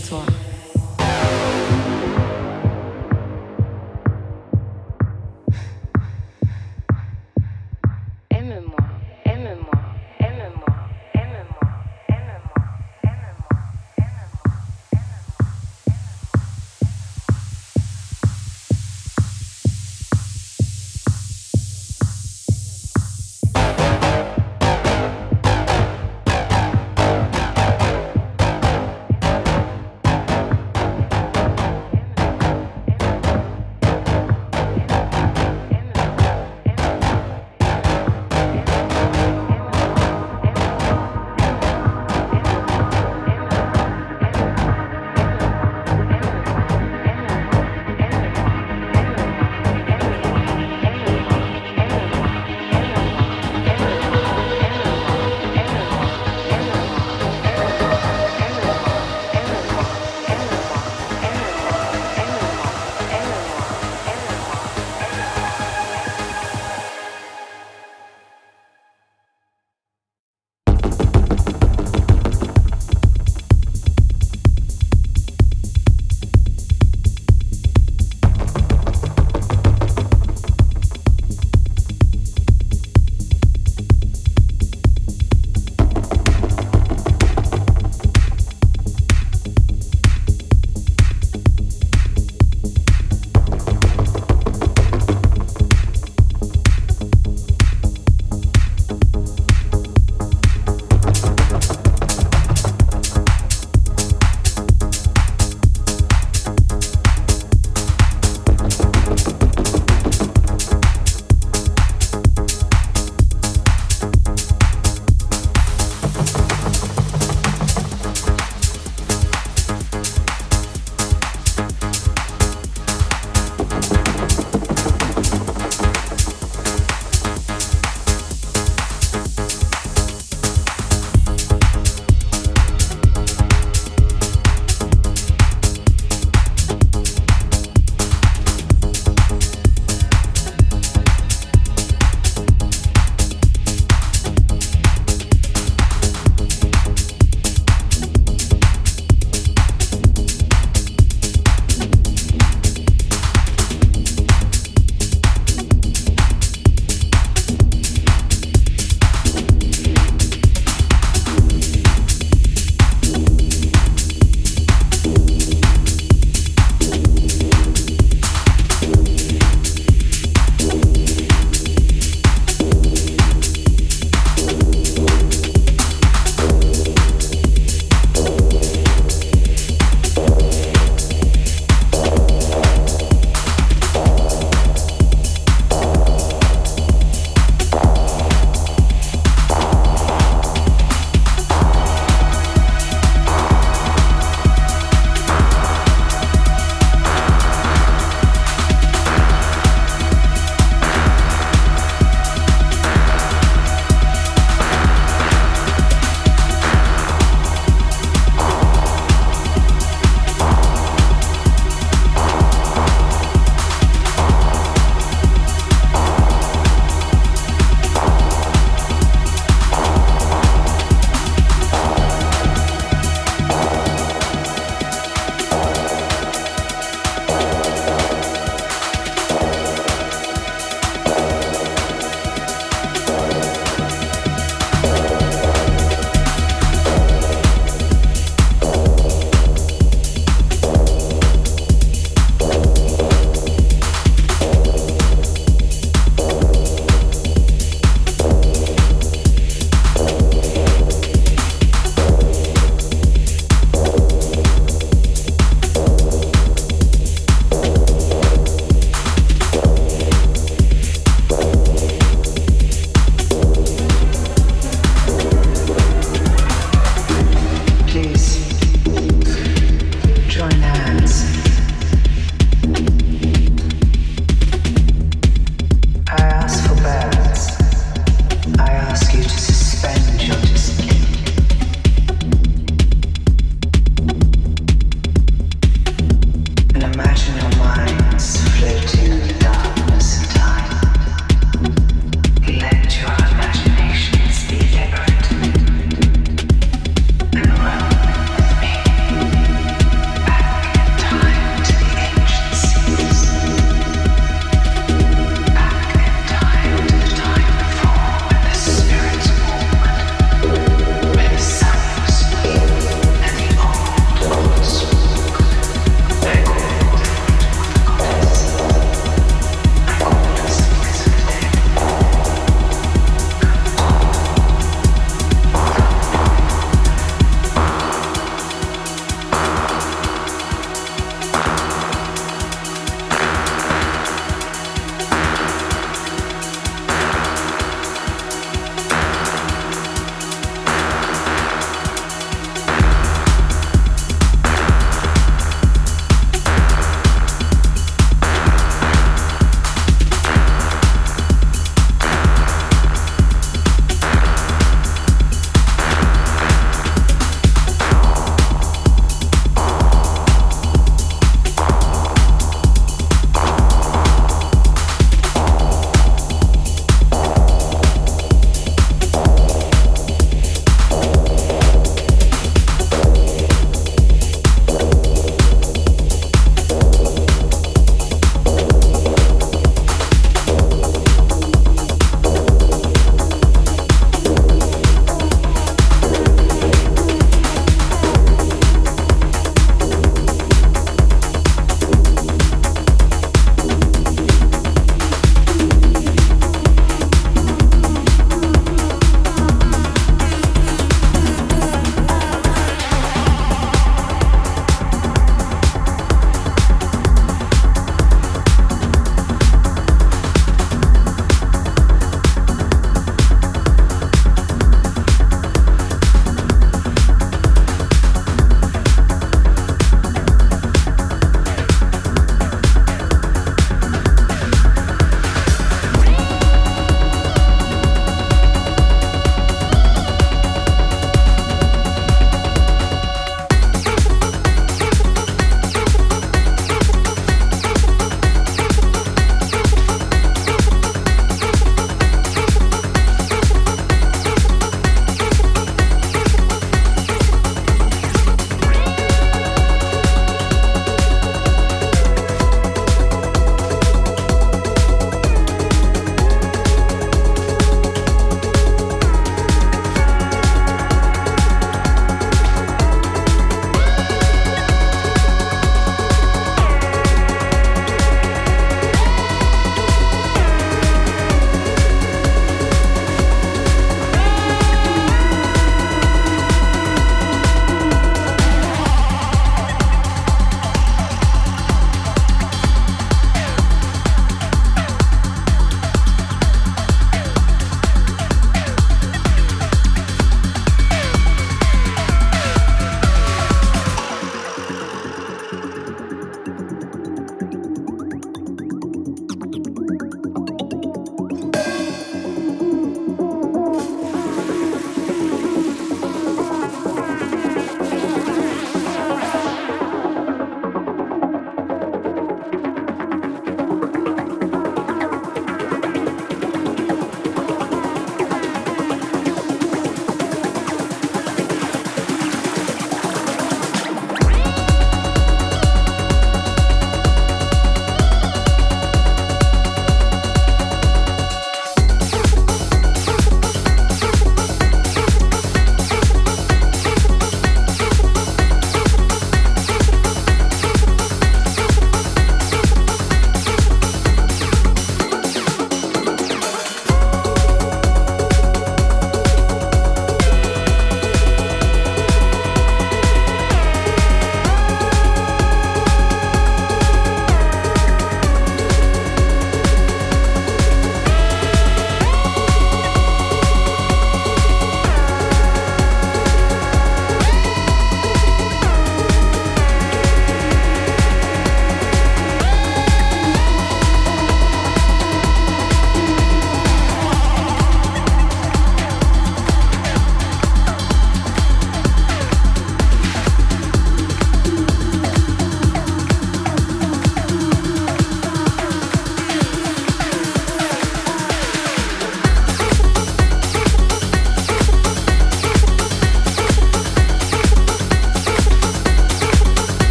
toi.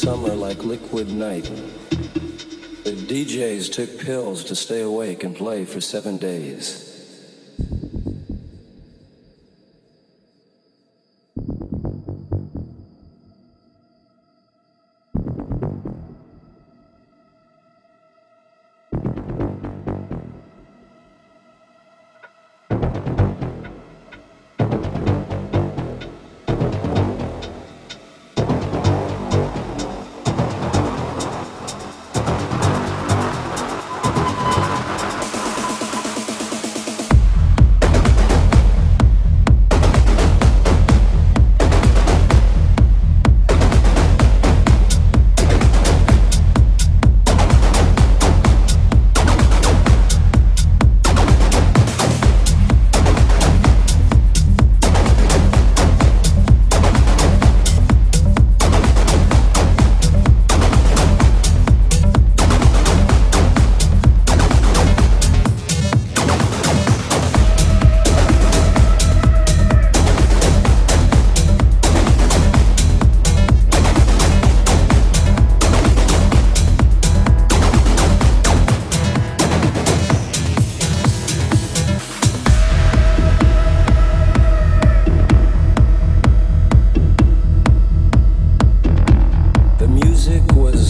Summer like liquid night. The DJs took pills to stay awake and play for seven days.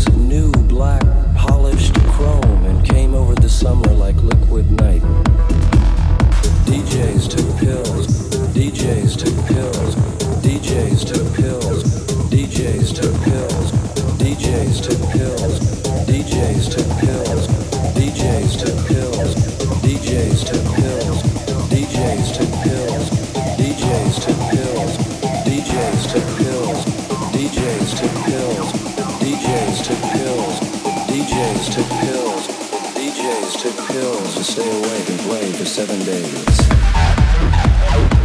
new black polished chrome and came over the summer like liquid night. DJs took pills, DJs took pills, DJs took pills, DJs took pills, DJs took pills, DJs took pills, DJs took pills, DJs took pills, DJs took pills, DJs took pills. DJs took pills. DJs took pills to stay awake and play for seven days.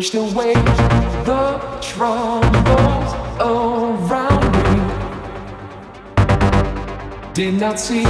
Pushed away the troubles around me. Did not see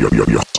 ya, ya, ya.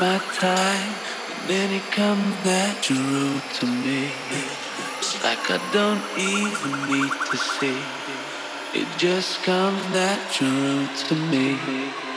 My time, and then it comes natural to me. It's like I don't even need to see. It just comes natural to me.